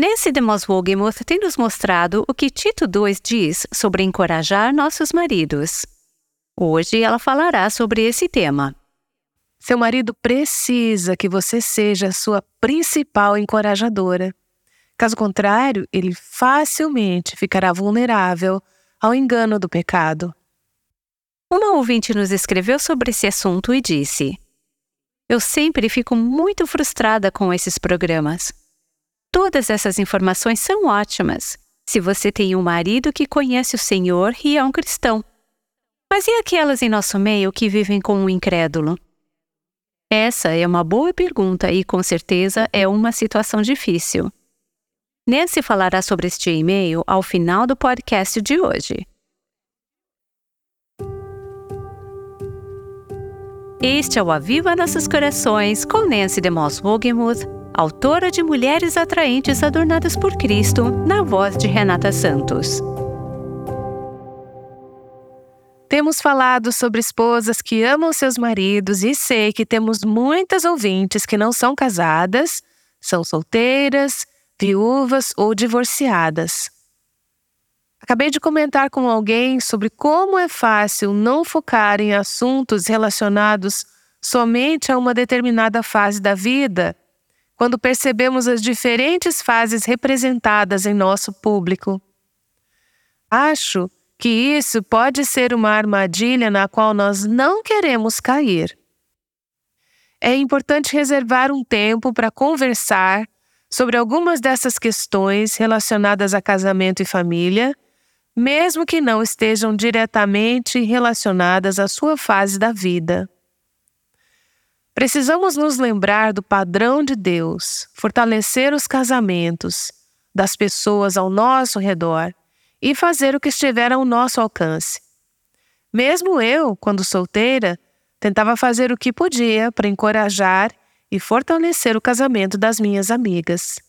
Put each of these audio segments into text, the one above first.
Nancy de Wogemuth tem nos mostrado o que Tito 2 diz sobre encorajar nossos maridos. Hoje ela falará sobre esse tema. Seu marido precisa que você seja a sua principal encorajadora. Caso contrário, ele facilmente ficará vulnerável ao engano do pecado. Uma ouvinte nos escreveu sobre esse assunto e disse: Eu sempre fico muito frustrada com esses programas. Todas essas informações são ótimas se você tem um marido que conhece o Senhor e é um cristão. Mas e aquelas em nosso meio que vivem com um incrédulo? Essa é uma boa pergunta e, com certeza, é uma situação difícil. Nancy falará sobre este e-mail ao final do podcast de hoje. Este é o Aviva Nossos Corações com Nancy DeMoss Wogemuth, autora de Mulheres Atraentes Adornadas por Cristo, na voz de Renata Santos. Temos falado sobre esposas que amam seus maridos e sei que temos muitas ouvintes que não são casadas, são solteiras, viúvas ou divorciadas. Acabei de comentar com alguém sobre como é fácil não focar em assuntos relacionados somente a uma determinada fase da vida, quando percebemos as diferentes fases representadas em nosso público. Acho que isso pode ser uma armadilha na qual nós não queremos cair. É importante reservar um tempo para conversar sobre algumas dessas questões relacionadas a casamento e família, mesmo que não estejam diretamente relacionadas à sua fase da vida. Precisamos nos lembrar do padrão de Deus, fortalecer os casamentos das pessoas ao nosso redor e fazer o que estiver ao nosso alcance. Mesmo eu, quando solteira, tentava fazer o que podia para encorajar e fortalecer o casamento das minhas amigas.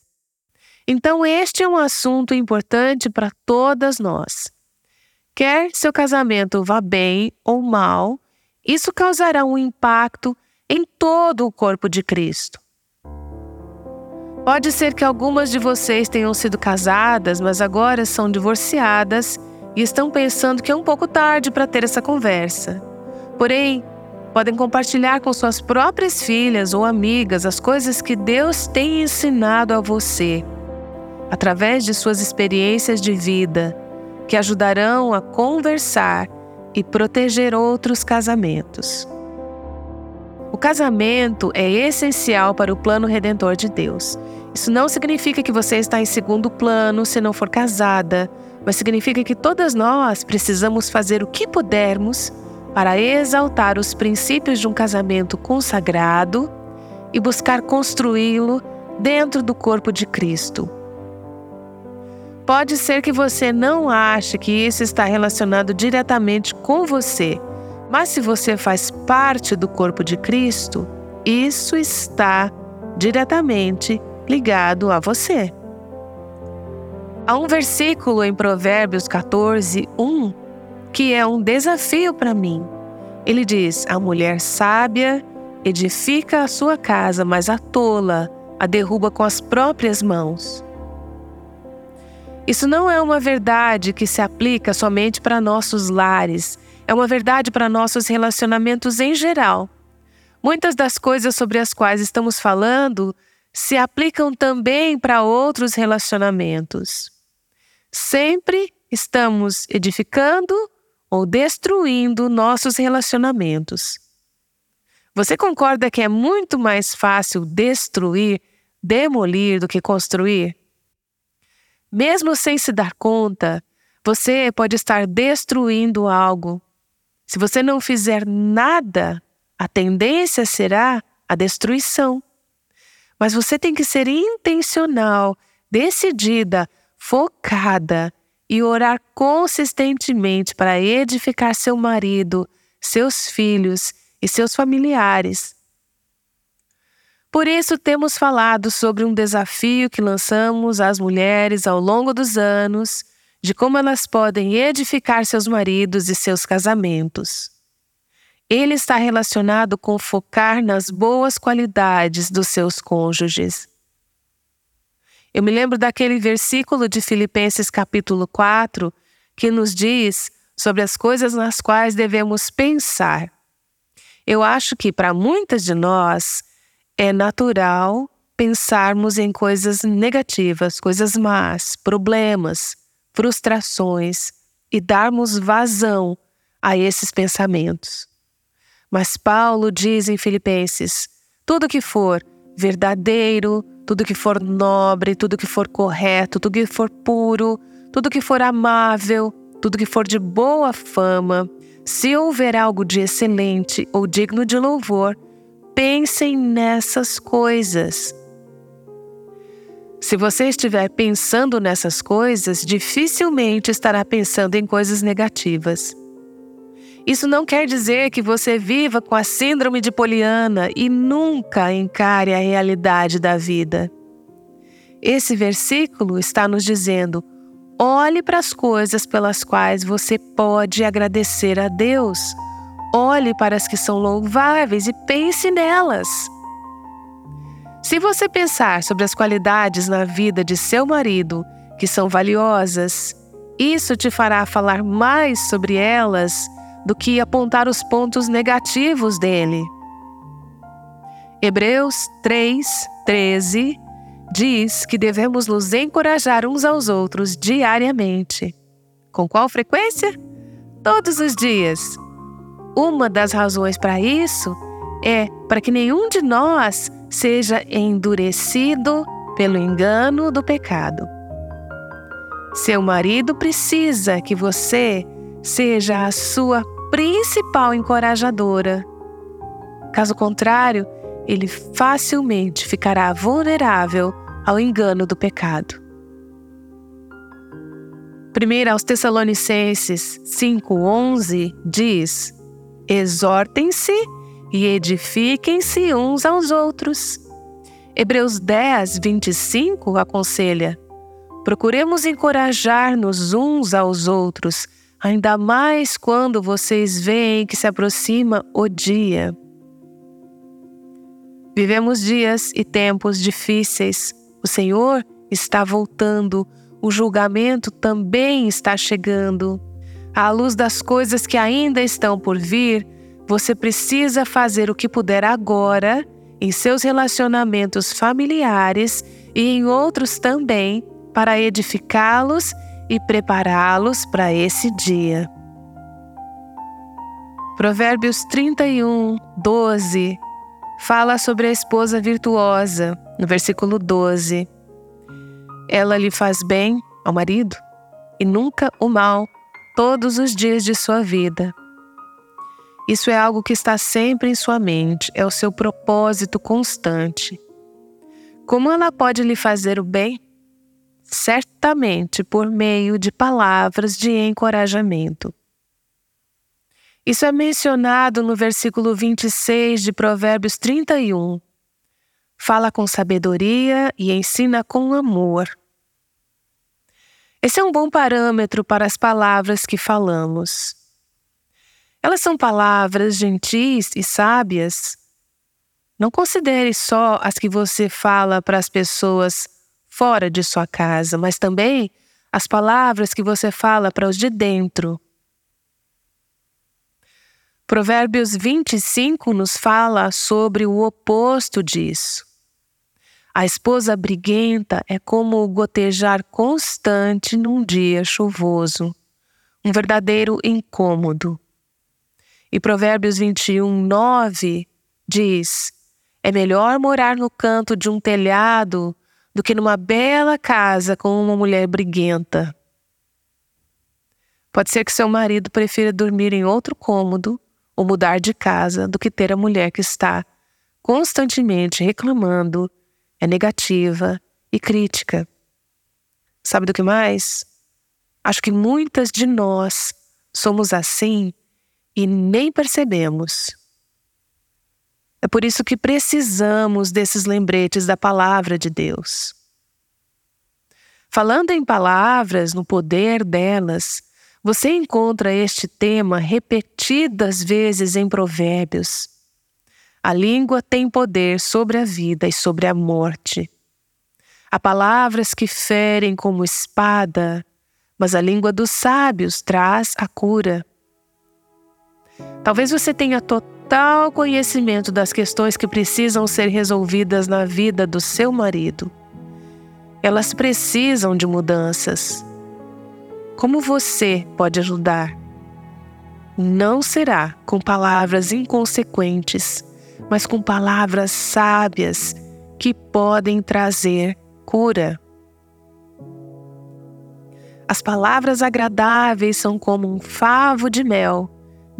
Então, este é um assunto importante para todas nós. Quer seu casamento vá bem ou mal, isso causará um impacto em todo o corpo de Cristo. Pode ser que algumas de vocês tenham sido casadas, mas agora são divorciadas e estão pensando que é um pouco tarde para ter essa conversa. Porém, podem compartilhar com suas próprias filhas ou amigas as coisas que Deus tem ensinado a você, através de suas experiências de vida, que ajudarão a conversar e proteger outros casamentos. O casamento é essencial para o plano redentor de Deus. Isso não significa que você está em segundo plano se não for casada, mas significa que todas nós precisamos fazer o que pudermos para exaltar os princípios de um casamento consagrado e buscar construí-lo dentro do corpo de Cristo. Pode ser que você não ache que isso está relacionado diretamente com você mas se você faz parte do corpo de Cristo, isso está diretamente ligado a você. Há um versículo em Provérbios 14, 1, que é um desafio para mim. Ele diz: A mulher sábia edifica a sua casa, mas a tola a derruba com as próprias mãos. Isso não é uma verdade que se aplica somente para nossos lares é uma verdade para nossos relacionamentos em geral. Muitas das coisas sobre as quais estamos falando se aplicam também para outros relacionamentos. Sempre estamos edificando ou destruindo nossos relacionamentos. Você concorda que é muito mais fácil destruir, demolir do que construir? Mesmo sem se dar conta, você pode estar destruindo algo se você não fizer nada, a tendência será a destruição. Mas você tem que ser intencional, decidida, focada e orar consistentemente para edificar seu marido, seus filhos e seus familiares. Por isso, temos falado sobre um desafio que lançamos às mulheres ao longo dos anos de como elas podem edificar seus maridos e seus casamentos. Ele está relacionado com focar nas boas qualidades dos seus cônjuges. Eu me lembro daquele versículo de Filipenses capítulo 4 que nos diz sobre as coisas nas quais devemos pensar. Eu acho que para muitas de nós é natural pensarmos em coisas negativas, coisas más, problemas, frustrações e darmos vazão a esses pensamentos. Mas Paulo diz em Filipenses: tudo que for verdadeiro, tudo que for nobre, tudo que for correto, tudo que for puro, tudo que for amável, tudo que for de boa fama, se houver algo de excelente ou digno de louvor, pensem nessas coisas. Se você estiver pensando nessas coisas, dificilmente estará pensando em coisas negativas. Isso não quer dizer que você viva com a síndrome de Poliana e nunca encare a realidade da vida. Esse versículo está nos dizendo: olhe para as coisas pelas quais você pode agradecer a Deus. Olhe para as que são louváveis e pense nelas. Se você pensar sobre as qualidades na vida de seu marido que são valiosas, isso te fará falar mais sobre elas do que apontar os pontos negativos dele. Hebreus 3, 13 diz que devemos nos encorajar uns aos outros diariamente. Com qual frequência? Todos os dias. Uma das razões para isso é para que nenhum de nós seja endurecido pelo engano do pecado. Seu marido precisa que você seja a sua principal encorajadora. Caso contrário, ele facilmente ficará vulnerável ao engano do pecado. 1 aos Tessalonicenses 5,11 diz: Exortem-se e edifiquem-se uns aos outros. Hebreus 10, 25 aconselha: Procuremos encorajar-nos uns aos outros, ainda mais quando vocês veem que se aproxima o dia. Vivemos dias e tempos difíceis. O Senhor está voltando, o julgamento também está chegando. À luz das coisas que ainda estão por vir, você precisa fazer o que puder agora, em seus relacionamentos familiares e em outros também, para edificá-los e prepará-los para esse dia. Provérbios 31, 12 fala sobre a esposa virtuosa, no versículo 12. Ela lhe faz bem ao marido e nunca o mal todos os dias de sua vida. Isso é algo que está sempre em sua mente, é o seu propósito constante. Como ela pode lhe fazer o bem? Certamente por meio de palavras de encorajamento. Isso é mencionado no versículo 26 de Provérbios 31. Fala com sabedoria e ensina com amor. Esse é um bom parâmetro para as palavras que falamos. Elas são palavras gentis e sábias. Não considere só as que você fala para as pessoas fora de sua casa, mas também as palavras que você fala para os de dentro. Provérbios 25 nos fala sobre o oposto disso. A esposa briguenta é como o gotejar constante num dia chuvoso, um verdadeiro incômodo. E Provérbios 21, 9 diz: É melhor morar no canto de um telhado do que numa bela casa com uma mulher briguenta. Pode ser que seu marido prefira dormir em outro cômodo ou mudar de casa do que ter a mulher que está constantemente reclamando, é negativa e crítica. Sabe do que mais? Acho que muitas de nós somos assim e nem percebemos. É por isso que precisamos desses lembretes da palavra de Deus. Falando em palavras, no poder delas, você encontra este tema repetidas vezes em Provérbios. A língua tem poder sobre a vida e sobre a morte. Há palavras que ferem como espada, mas a língua dos sábios traz a cura. Talvez você tenha total conhecimento das questões que precisam ser resolvidas na vida do seu marido. Elas precisam de mudanças. Como você pode ajudar? Não será com palavras inconsequentes, mas com palavras sábias que podem trazer cura. As palavras agradáveis são como um favo de mel,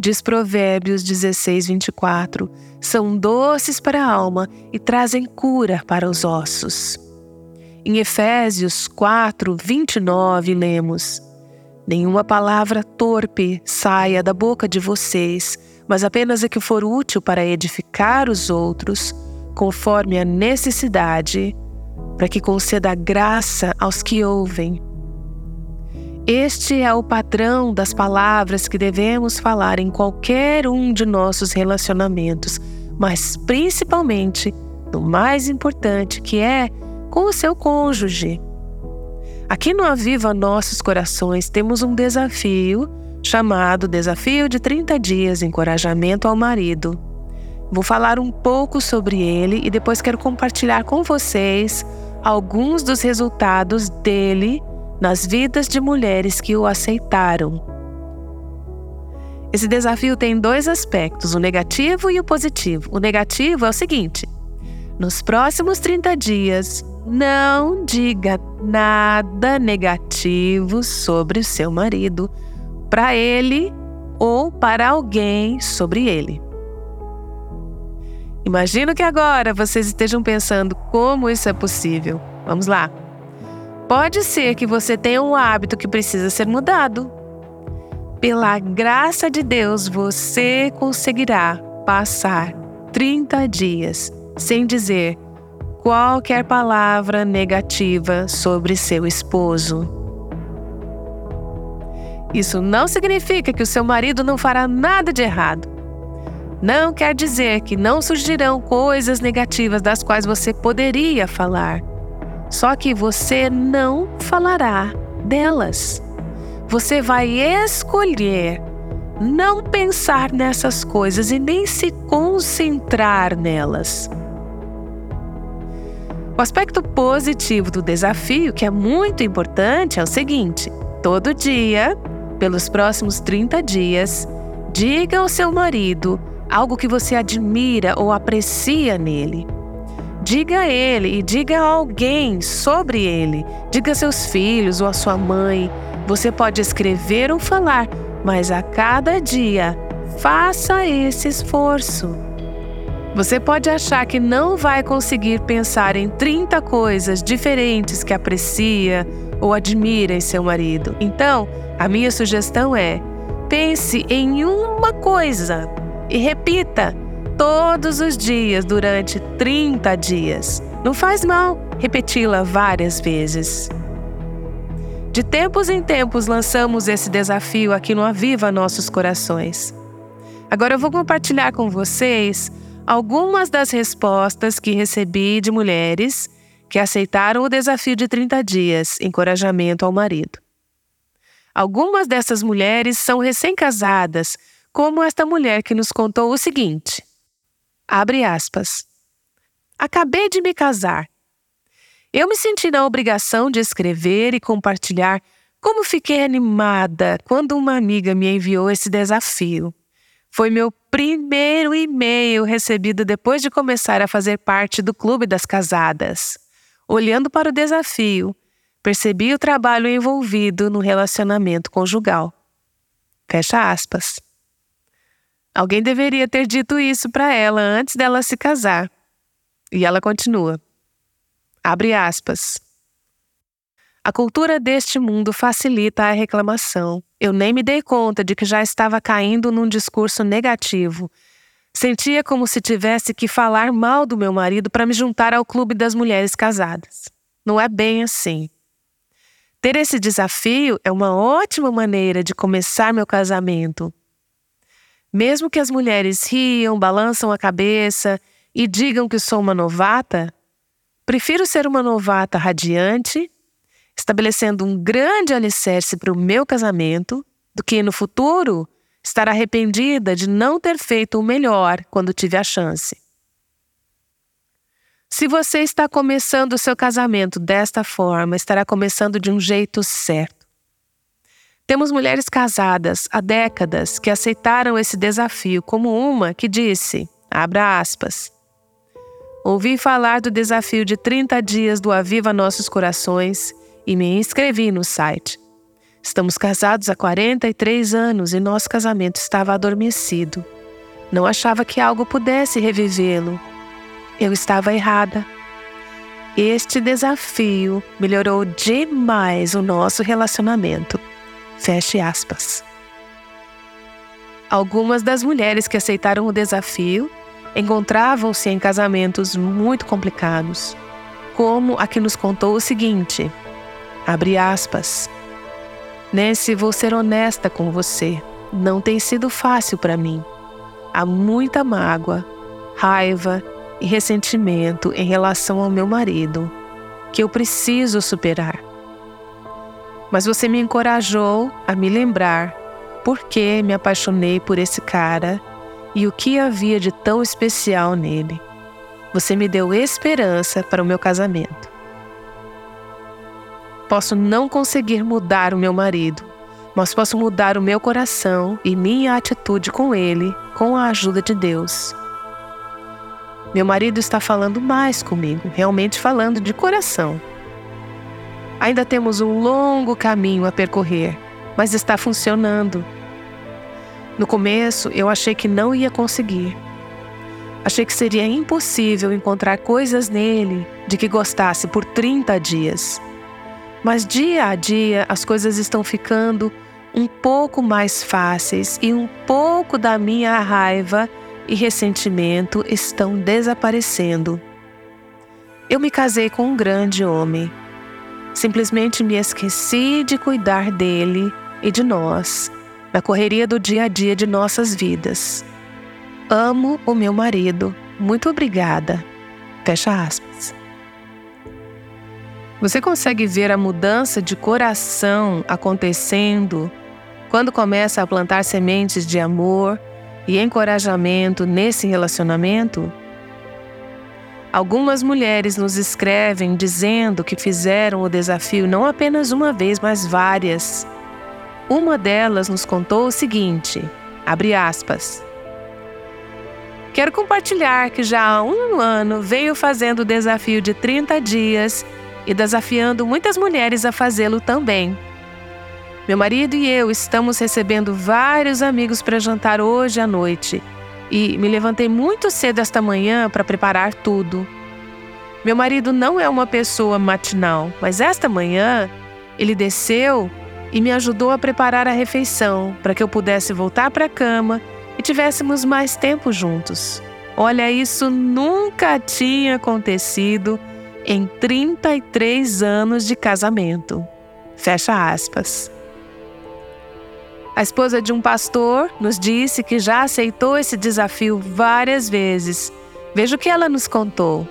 diz Provérbios 16, 24. São doces para a alma e trazem cura para os ossos. Em Efésios 4, 29, lemos: Nenhuma palavra torpe saia da boca de vocês, mas apenas a que for útil para edificar os outros, conforme a necessidade, para que conceda graça aos que ouvem. Este é o padrão das palavras que devemos falar em qualquer um de nossos relacionamentos, mas principalmente no mais importante, que é com o seu cônjuge. Aqui no Aviva Nossos Corações temos um desafio chamado Desafio de 30 Dias Encorajamento ao Marido. Vou falar um pouco sobre ele e depois quero compartilhar com vocês alguns dos resultados dele nas vidas de mulheres que o aceitaram. Esse desafio tem dois aspectos, o negativo e o positivo. O negativo é o seguinte: nos próximos 30 dias, não diga nada negativo sobre o seu marido para ele ou para alguém sobre ele. Imagino que agora vocês estejam pensando como isso é possível. Vamos lá. Pode ser que você tenha um hábito que precisa ser mudado. Pela graça de Deus, você conseguirá passar 30 dias sem dizer qualquer palavra negativa sobre seu esposo. Isso não significa que o seu marido não fará nada de errado. Não quer dizer que não surgirão coisas negativas das quais você poderia falar. Só que você não falará delas. Você vai escolher não pensar nessas coisas e nem se concentrar nelas. O aspecto positivo do desafio, que é muito importante, é o seguinte: todo dia, pelos próximos 30 dias, diga ao seu marido algo que você admira ou aprecia nele. Diga a ele e diga a alguém sobre ele. Diga a seus filhos ou a sua mãe. Você pode escrever ou falar, mas a cada dia, faça esse esforço. Você pode achar que não vai conseguir pensar em 30 coisas diferentes que aprecia ou admira em seu marido. Então, a minha sugestão é: pense em uma coisa e repita todos os dias durante 30 dias. Não faz mal repeti-la várias vezes. De tempos em tempos lançamos esse desafio aqui no Aviva Nossos Corações. Agora eu vou compartilhar com vocês algumas das respostas que recebi de mulheres que aceitaram o desafio de 30 dias, encorajamento ao marido. Algumas dessas mulheres são recém-casadas, como esta mulher que nos contou o seguinte: abre aspas. Acabei de me casar. Eu me senti na obrigação de escrever e compartilhar como fiquei animada quando uma amiga me enviou esse desafio. Foi meu primeiro e-mail recebido depois de começar a fazer parte do Clube das Casadas. Olhando para o desafio, percebi o trabalho envolvido no relacionamento conjugal. Fecha aspas. Alguém deveria ter dito isso para ela antes dela se casar. E ela continua. Abre aspas. A cultura deste mundo facilita a reclamação. Eu nem me dei conta de que já estava caindo num discurso negativo. Sentia como se tivesse que falar mal do meu marido para me juntar ao clube das mulheres casadas. Não é bem assim. Ter esse desafio é uma ótima maneira de começar meu casamento. Mesmo que as mulheres riam, balançam a cabeça e digam que sou uma novata, Prefiro ser uma novata radiante, estabelecendo um grande alicerce para o meu casamento, do que no futuro estar arrependida de não ter feito o melhor quando tive a chance. Se você está começando o seu casamento desta forma, estará começando de um jeito certo. Temos mulheres casadas há décadas que aceitaram esse desafio, como uma que disse, abra aspas, Ouvi falar do desafio de 30 dias do Aviva Nossos Corações e me inscrevi no site. Estamos casados há 43 anos e nosso casamento estava adormecido. Não achava que algo pudesse revivê-lo. Eu estava errada. Este desafio melhorou demais o nosso relacionamento. Feche aspas. Algumas das mulheres que aceitaram o desafio encontravam-se em casamentos muito complicados, como a que nos contou o seguinte: abre aspas. Nancy, vou ser honesta com você. Não tem sido fácil para mim. Há muita mágoa, raiva e ressentimento em relação ao meu marido, que eu preciso superar. Mas você me encorajou a me lembrar por que me apaixonei por esse cara e o que havia de tão especial nele. Você me deu esperança para o meu casamento. Posso não conseguir mudar o meu marido, mas posso mudar o meu coração e minha atitude com ele com a ajuda de Deus. Meu marido está falando mais comigo, realmente falando de coração. Ainda temos um longo caminho a percorrer, mas está funcionando. No começo, eu achei que não ia conseguir. Achei que seria impossível encontrar coisas nele de que gostasse por 30 dias. Mas dia a dia as coisas estão ficando um pouco mais fáceis e um pouco da minha raiva e ressentimento estão desaparecendo. Eu me casei com um grande homem. Simplesmente me esqueci de cuidar dele e de nós na correria do dia a dia de nossas vidas. Amo o meu marido. Muito obrigada. Fecha aspas. Você consegue ver a mudança de coração acontecendo quando começa a plantar sementes de amor e encorajamento nesse relacionamento? Algumas mulheres nos escrevem dizendo que fizeram o desafio não apenas uma vez, mas várias. Uma delas nos contou o seguinte: abre aspas. Quero compartilhar que já há um ano venho fazendo o desafio de 30 dias e desafiando muitas mulheres a fazê-lo também. Meu marido e eu estamos recebendo vários amigos para jantar hoje à noite e me levantei muito cedo esta manhã para preparar tudo. Meu marido não é uma pessoa matinal, mas esta manhã ele desceu e me ajudou a preparar a refeição para que eu pudesse voltar para a cama e tivéssemos mais tempo juntos. Olha, isso nunca tinha acontecido em 33 anos de casamento. Fecha aspas. A esposa de um pastor nos disse que já aceitou esse desafio várias vezes. Veja o que ela nos contou.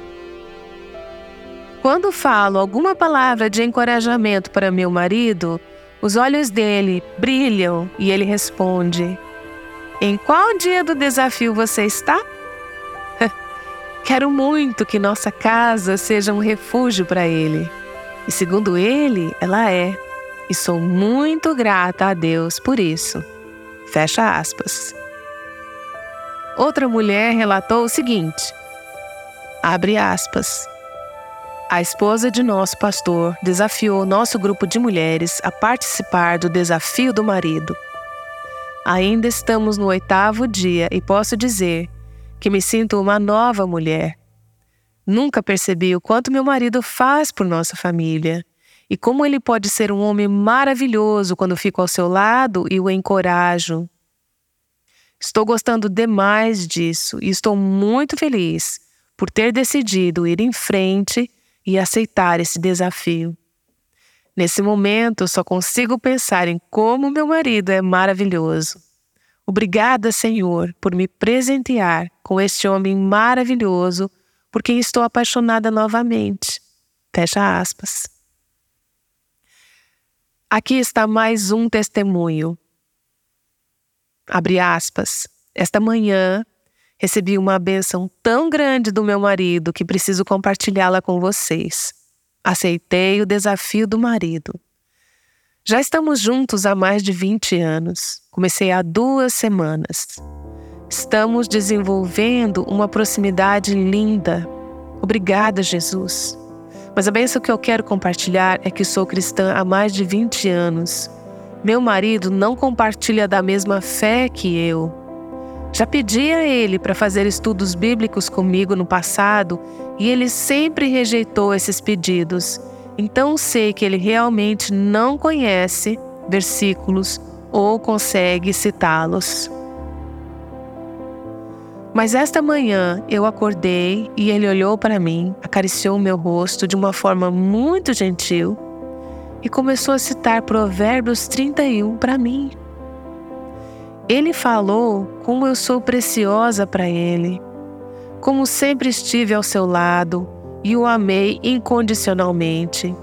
Quando falo alguma palavra de encorajamento para meu marido, os olhos dele brilham e ele responde: Em qual dia do desafio você está? Quero muito que nossa casa seja um refúgio para ele. E segundo ele, ela é. E sou muito grata a Deus por isso. Fecha aspas. Outra mulher relatou o seguinte: abre aspas. A esposa de nosso pastor desafiou nosso grupo de mulheres a participar do desafio do marido. Ainda estamos no oitavo dia e posso dizer que me sinto uma nova mulher. Nunca percebi o quanto meu marido faz por nossa família e como ele pode ser um homem maravilhoso quando fico ao seu lado e o encorajo. Estou gostando demais disso e estou muito feliz por ter decidido ir em frente e aceitar esse desafio. Nesse momento, só consigo pensar em como meu marido é maravilhoso. Obrigada, Senhor, por me presentear com este homem maravilhoso por quem estou apaixonada novamente. Fecha aspas. Aqui está mais um testemunho. Abre aspas. Esta manhã recebi uma bênção tão grande do meu marido que preciso compartilhá-la com vocês. Aceitei o desafio do marido. Já estamos juntos há mais de 20 anos. Comecei há duas semanas. Estamos desenvolvendo uma proximidade linda. Obrigada, Jesus. Mas a bênção que eu quero compartilhar é que sou cristã há mais de 20 anos. Meu marido não compartilha da mesma fé que eu. Já pedi a ele para fazer estudos bíblicos comigo no passado e ele sempre rejeitou esses pedidos. Então sei que ele realmente não conhece versículos ou consegue citá-los. Mas esta manhã eu acordei e ele olhou para mim, acariciou meu rosto de uma forma muito gentil e começou a citar Provérbios 31 para mim. Ele falou como eu sou preciosa para ele, como sempre estive ao seu lado e o amei incondicionalmente,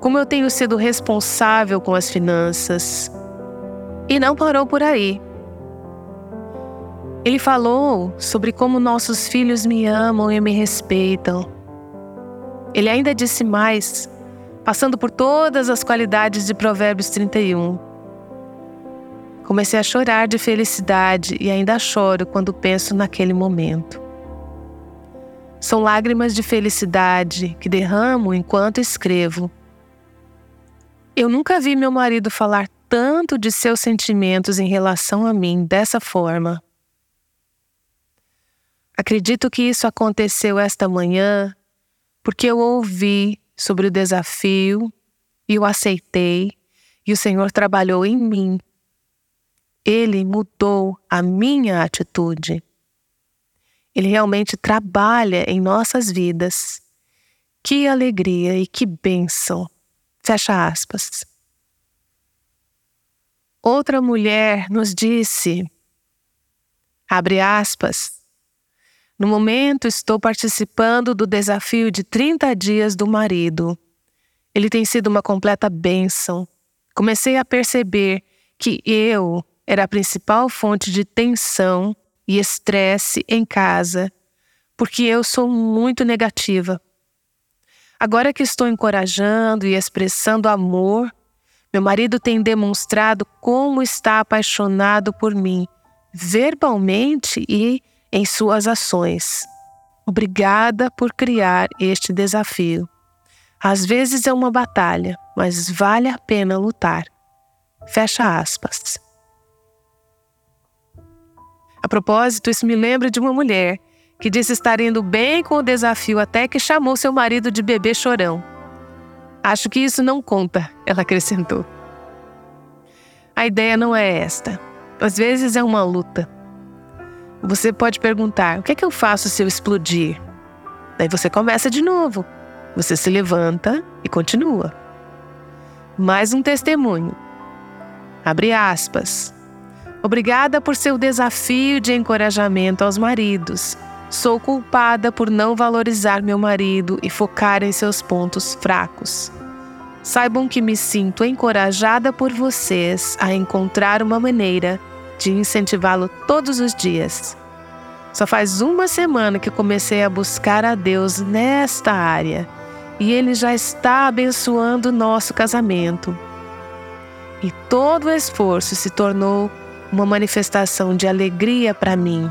como eu tenho sido responsável com as finanças. E não parou por aí. Ele falou sobre como nossos filhos me amam e me respeitam. Ele ainda disse mais, passando por todas as qualidades de Provérbios 31. Comecei a chorar de felicidade e ainda choro quando penso naquele momento. São lágrimas de felicidade que derramo enquanto escrevo. Eu nunca vi meu marido falar tanto de seus sentimentos em relação a mim dessa forma. Acredito que isso aconteceu esta manhã porque eu ouvi sobre o desafio e o aceitei, e o Senhor trabalhou em mim. Ele mudou a minha atitude. Ele realmente trabalha em nossas vidas. Que alegria e que bênção. Fecha aspas. Outra mulher nos disse, abre aspas, no momento estou participando do desafio de 30 dias do marido. Ele tem sido uma completa bênção. Comecei a perceber que eu era a principal fonte de tensão e estresse em casa, porque eu sou muito negativa. Agora que estou encorajando e expressando amor, meu marido tem demonstrado como está apaixonado por mim, verbalmente e em suas ações. Obrigada por criar este desafio. Às vezes é uma batalha, mas vale a pena lutar. Fecha aspas. A propósito, isso me lembra de uma mulher que disse estar indo bem com o desafio até que chamou seu marido de bebê chorão. Acho que isso não conta, ela acrescentou. A ideia não é esta. Às vezes é uma luta. Você pode perguntar: o que é que eu faço se eu explodir? Daí você começa de novo. Você se levanta e continua. Mais um testemunho. Abre aspas. Obrigada por seu desafio de encorajamento aos maridos. Sou culpada por não valorizar meu marido e focar em seus pontos fracos. Saibam que me sinto encorajada por vocês a encontrar uma maneira de incentivá-lo todos os dias. Só faz uma semana que comecei a buscar a Deus nesta área e Ele já está abençoando o nosso casamento. E todo o esforço se tornou uma manifestação de alegria para mim.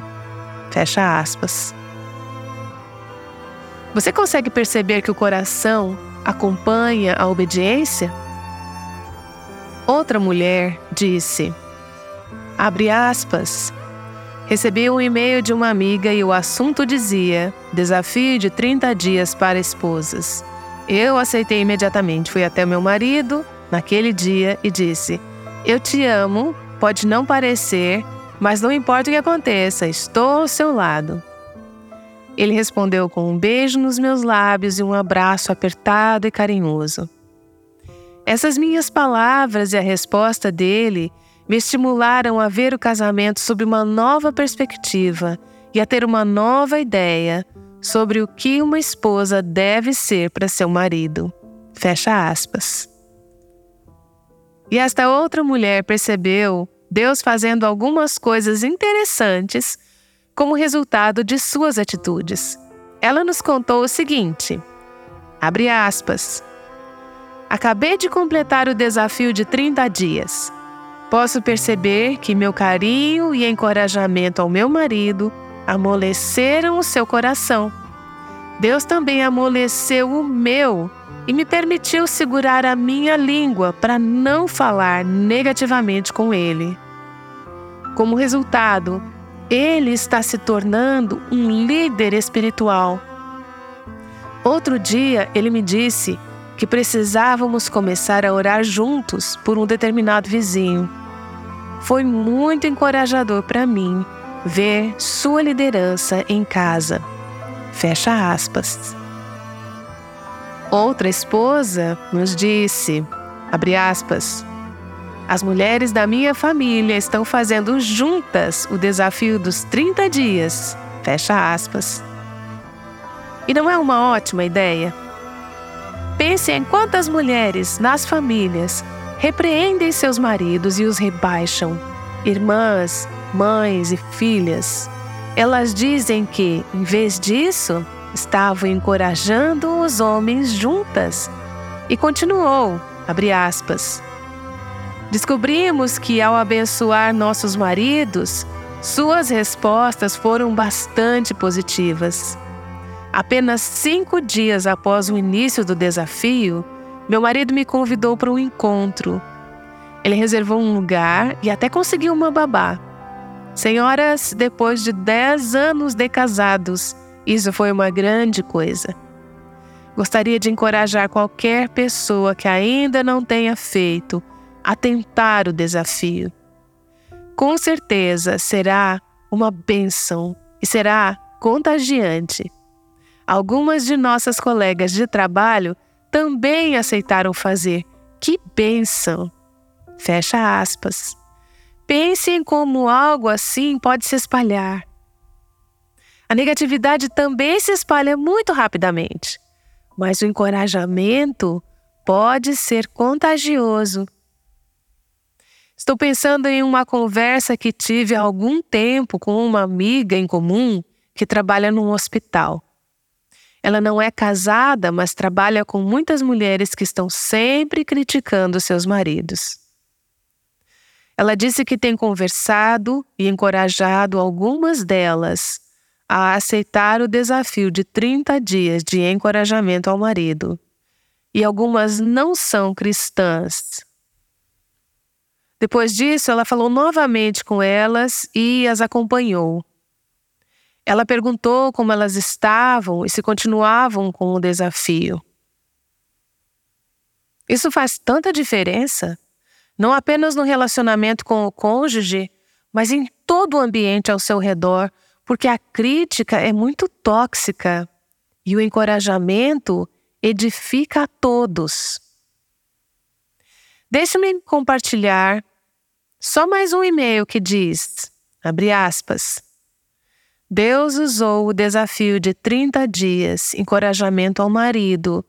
Fecha aspas. Você consegue perceber que o coração acompanha a obediência? Outra mulher disse: Abre aspas. Recebi um e-mail de uma amiga e o assunto dizia: Desafio de 30 dias para esposas. Eu aceitei imediatamente. Fui até meu marido naquele dia e disse: Eu te amo Pode não parecer, mas não importa o que aconteça, estou ao seu lado. Ele respondeu com um beijo nos meus lábios e um abraço apertado e carinhoso. Essas minhas palavras e a resposta dele me estimularam a ver o casamento sob uma nova perspectiva e a ter uma nova ideia sobre o que uma esposa deve ser para seu marido. Fecha aspas. E esta outra mulher percebeu Deus fazendo algumas coisas interessantes como resultado de suas atitudes. Ela nos contou o seguinte: abre aspas. Acabei de completar o desafio de 30 dias. Posso perceber que meu carinho e encorajamento ao meu marido amoleceram o seu coração. Deus também amoleceu o meu e me permitiu segurar a minha língua para não falar negativamente com ele. Como resultado, ele está se tornando um líder espiritual. Outro dia, ele me disse que precisávamos começar a orar juntos por um determinado vizinho. Foi muito encorajador para mim ver sua liderança em casa. Fecha aspas. Outra esposa nos disse, abre aspas, as mulheres da minha família estão fazendo juntas o desafio dos 30 dias. Fecha aspas. E não é uma ótima ideia? Pense em quantas mulheres nas famílias repreendem seus maridos e os rebaixam. Irmãs, mães e filhas. Elas dizem que, em vez disso, estavam encorajando os homens juntas. E continuou, abre aspas. Descobrimos que ao abençoar nossos maridos, suas respostas foram bastante positivas. Apenas cinco dias após o início do desafio, meu marido me convidou para um encontro. Ele reservou um lugar e até conseguiu uma babá. Senhoras, depois de dez anos de casados, isso foi uma grande coisa. Gostaria de encorajar qualquer pessoa que ainda não tenha feito a tentar o desafio. Com certeza será uma bênção e será contagiante. Algumas de nossas colegas de trabalho também aceitaram fazer. Que bênção! Fecha aspas. Pense em como algo assim pode se espalhar. A negatividade também se espalha muito rapidamente, mas o encorajamento pode ser contagioso. Estou pensando em uma conversa que tive há algum tempo com uma amiga em comum que trabalha num hospital. Ela não é casada, mas trabalha com muitas mulheres que estão sempre criticando seus maridos. Ela disse que tem conversado e encorajado algumas delas a aceitar o desafio de 30 dias de encorajamento ao marido. E algumas não são cristãs. Depois disso, ela falou novamente com elas e as acompanhou. Ela perguntou como elas estavam e se continuavam com o desafio. Isso faz tanta diferença, não apenas no relacionamento com o cônjuge, mas em todo o ambiente ao seu redor, porque a crítica é muito tóxica e o encorajamento edifica a todos. Deixe-me compartilhar só mais um e-mail que diz, abre aspas, Deus usou o desafio de 30 dias, encorajamento ao marido,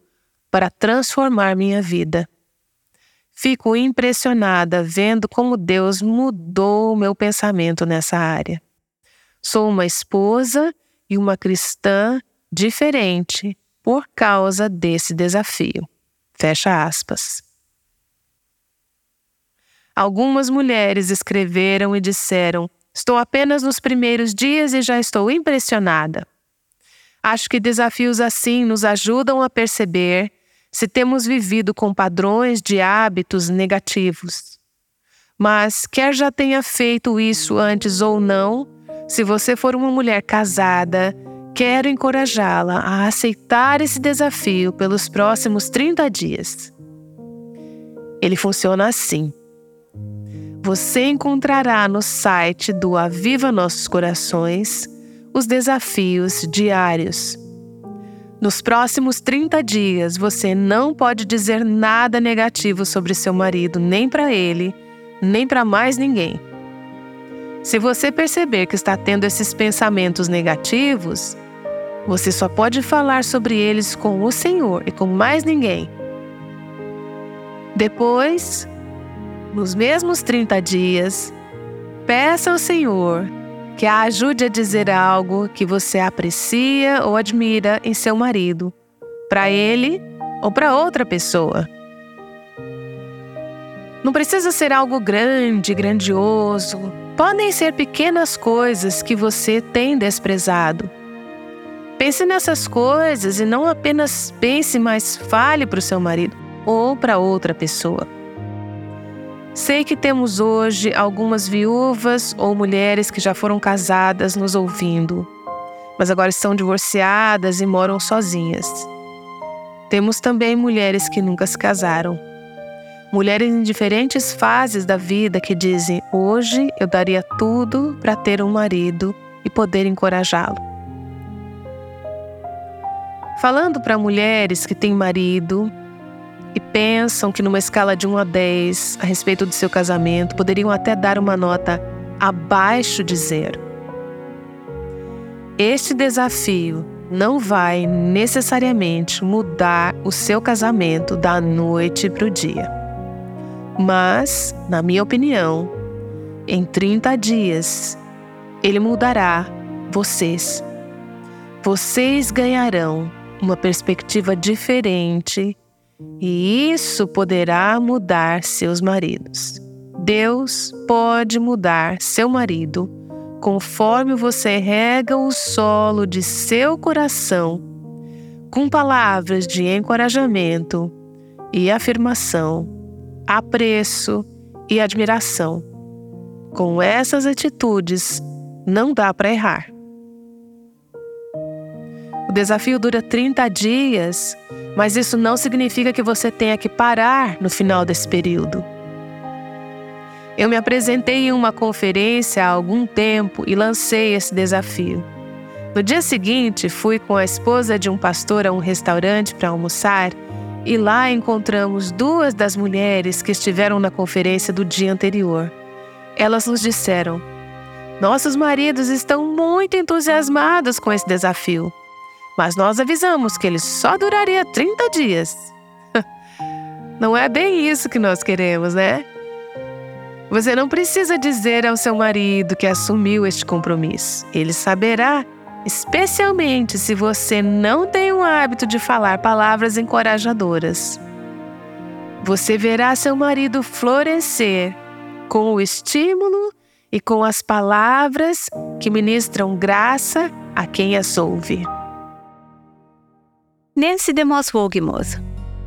para transformar minha vida. Fico impressionada vendo como Deus mudou o meu pensamento nessa área. Sou uma esposa e uma cristã diferente por causa desse desafio. Fecha aspas. Algumas mulheres escreveram e disseram: Estou apenas nos primeiros dias e já estou impressionada. Acho que desafios assim nos ajudam a perceber se temos vivido com padrões de hábitos negativos. Mas, quer já tenha feito isso antes ou não, se você for uma mulher casada, quero encorajá-la a aceitar esse desafio pelos próximos 30 dias. Ele funciona assim. Você encontrará no site do Aviva Nossos Corações os desafios diários. Nos próximos 30 dias, você não pode dizer nada negativo sobre seu marido, nem para ele, nem para mais ninguém. Se você perceber que está tendo esses pensamentos negativos, Você só pode falar sobre eles com o Senhor e com mais ninguém. Depois, nos mesmos 30 dias, peça ao Senhor que a ajude a dizer algo que você aprecia ou admira em seu marido, para ele ou para outra pessoa. Não precisa ser algo grande, grandioso. Podem ser pequenas coisas que você tem desprezado. Pense nessas coisas e não apenas pense, mas fale para o seu marido ou para outra pessoa. Sei que temos hoje algumas viúvas ou mulheres que já foram casadas nos ouvindo, mas agora estão divorciadas e moram sozinhas. Temos também mulheres que nunca se casaram. Mulheres em diferentes fases da vida que dizem: Hoje eu daria tudo para ter um marido e poder encorajá-lo. Falando para mulheres que têm marido e pensam que, numa escala de 1 a 10 a respeito do seu casamento, poderiam até dar uma nota abaixo de zero. Este desafio não vai necessariamente mudar o seu casamento da noite para o dia. Mas, na minha opinião, em 30 dias, ele mudará vocês. Vocês ganharão uma perspectiva diferente e isso poderá mudar seus maridos. Deus pode mudar seu marido conforme você rega o solo de seu coração com palavras de encorajamento e afirmação, apreço e admiração. Com essas atitudes, não dá para errar. O desafio dura 30 dias, mas isso não significa que você tenha que parar no final desse período. Eu me apresentei em uma conferência há algum tempo e lancei esse desafio. No dia seguinte, fui com a esposa de um pastor a um restaurante para almoçar e lá encontramos duas das mulheres que estiveram na conferência do dia anterior. Elas nos disseram: Nossos maridos estão muito entusiasmados com esse desafio mas nós avisamos que ele só duraria 30 dias. Não é bem isso que nós queremos, né? Você não precisa dizer ao seu marido que assumiu este compromisso. Ele saberá, especialmente se você não tem o hábito de falar palavras encorajadoras. Você verá seu marido florescer com o estímulo e com as palavras que ministram graça a quem as ouve. Nancy DeMoss Wogmuth.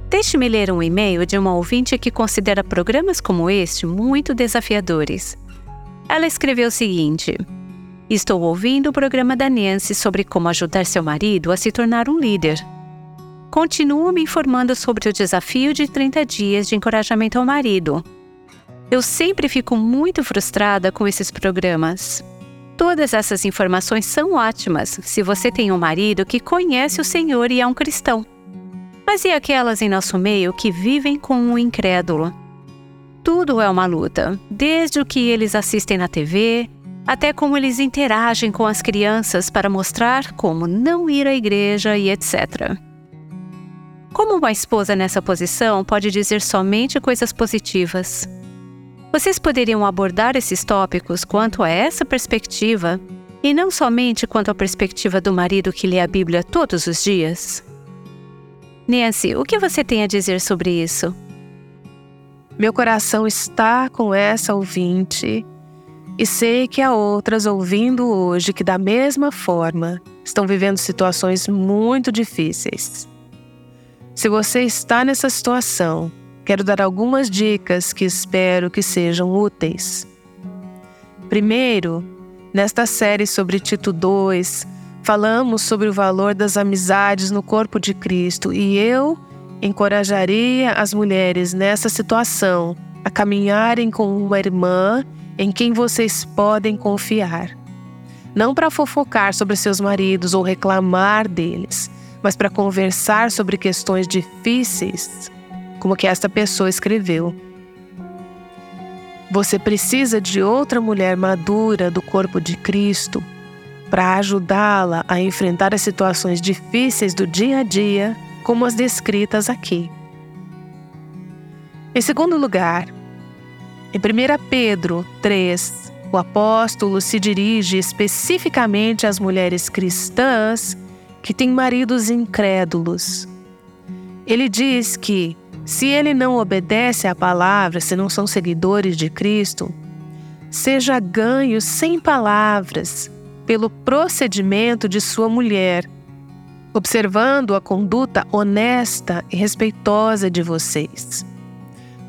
Deixe-me ler um e-mail de uma ouvinte que considera programas como este muito desafiadores. Ela escreveu o seguinte: Estou ouvindo o programa da Nancy sobre como ajudar seu marido a se tornar um líder. Continuo me informando sobre o desafio de 30 dias de encorajamento ao marido. Eu sempre fico muito frustrada com esses programas. Todas essas informações são ótimas se você tem um marido que conhece o Senhor e é um cristão. Mas e aquelas em nosso meio que vivem com um incrédulo? Tudo é uma luta, desde o que eles assistem na TV até como eles interagem com as crianças para mostrar como não ir à igreja e etc. Como uma esposa nessa posição pode dizer somente coisas positivas? Vocês poderiam abordar esses tópicos quanto a essa perspectiva e não somente quanto à perspectiva do marido que lê a Bíblia todos os dias? Nancy, o que você tem a dizer sobre isso? Meu coração está com essa ouvinte e sei que há outras ouvindo hoje que, da mesma forma, estão vivendo situações muito difíceis. Se você está nessa situação, quero dar algumas dicas que espero que sejam úteis. Primeiro, nesta série sobre Tito 2, falamos sobre o valor das amizades no corpo de Cristo e eu encorajaria as mulheres nessa situação a caminharem com uma irmã em quem vocês podem confiar. Não para fofocar sobre seus maridos ou reclamar deles, mas para conversar sobre questões difíceis como que esta pessoa escreveu. Você precisa de outra mulher madura do corpo de Cristo para ajudá-la a enfrentar as situações difíceis do dia a dia, como as descritas aqui. Em segundo lugar, em 1 Pedro 3, o apóstolo se dirige especificamente às mulheres cristãs que têm maridos incrédulos. Ele diz que, se ele não obedece à palavra, se não são seguidores de Cristo, seja ganho sem palavras pelo procedimento de sua mulher, observando a conduta honesta e respeitosa de vocês.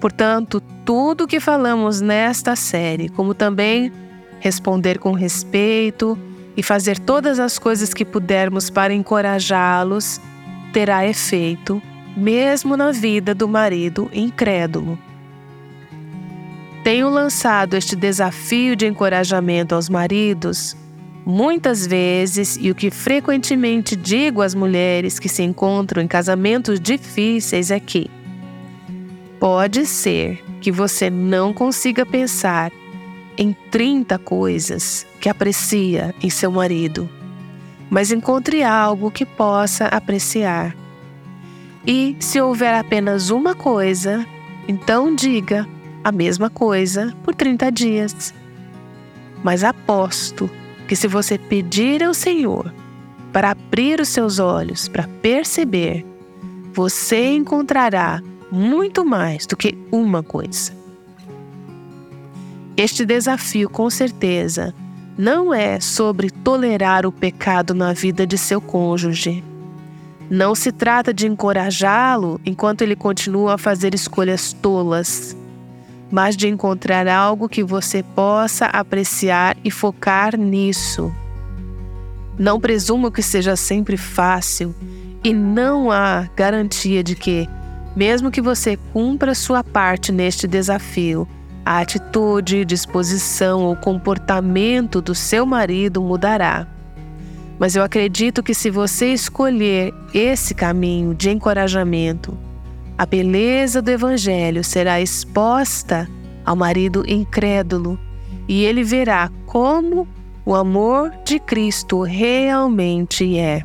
Portanto, tudo o que falamos nesta série, como também responder com respeito e fazer todas as coisas que pudermos para encorajá-los, terá efeito, mesmo na vida do marido incrédulo. Tenho lançado este desafio de encorajamento aos maridos muitas vezes e o que frequentemente digo às mulheres que se encontram em casamentos difíceis é que Pode ser que você não consiga pensar em 30 coisas que aprecia em seu marido, mas encontre algo que possa apreciar. E se houver apenas uma coisa, então diga a mesma coisa por 30 dias. Mas aposto que se você pedir ao Senhor para abrir os seus olhos para perceber, você encontrará muito mais do que uma coisa. Este desafio, com certeza, não é sobre tolerar o pecado na vida de seu cônjuge. Não se trata de encorajá-lo enquanto ele continua a fazer escolhas tolas, mas de encontrar algo que você possa apreciar e focar nisso. Não presumo que seja sempre fácil e não há garantia de que, mesmo que você cumpra sua parte neste desafio, a atitude, disposição ou comportamento do seu marido mudará. Mas eu acredito que se você escolher esse caminho de encorajamento, a beleza do Evangelho será exposta ao marido incrédulo e ele verá como o amor de Cristo realmente é.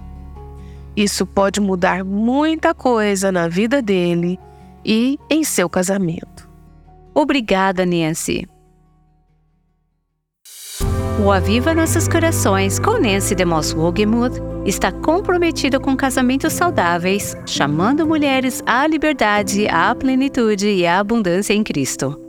Isso pode mudar muita coisa na vida dele e em seu casamento. Obrigada, Nancy. O Aviva Nossos Corações com Nancy DeMoss Wogemuth está comprometido com casamentos saudáveis, chamando mulheres à liberdade, à plenitude e à abundância em Cristo.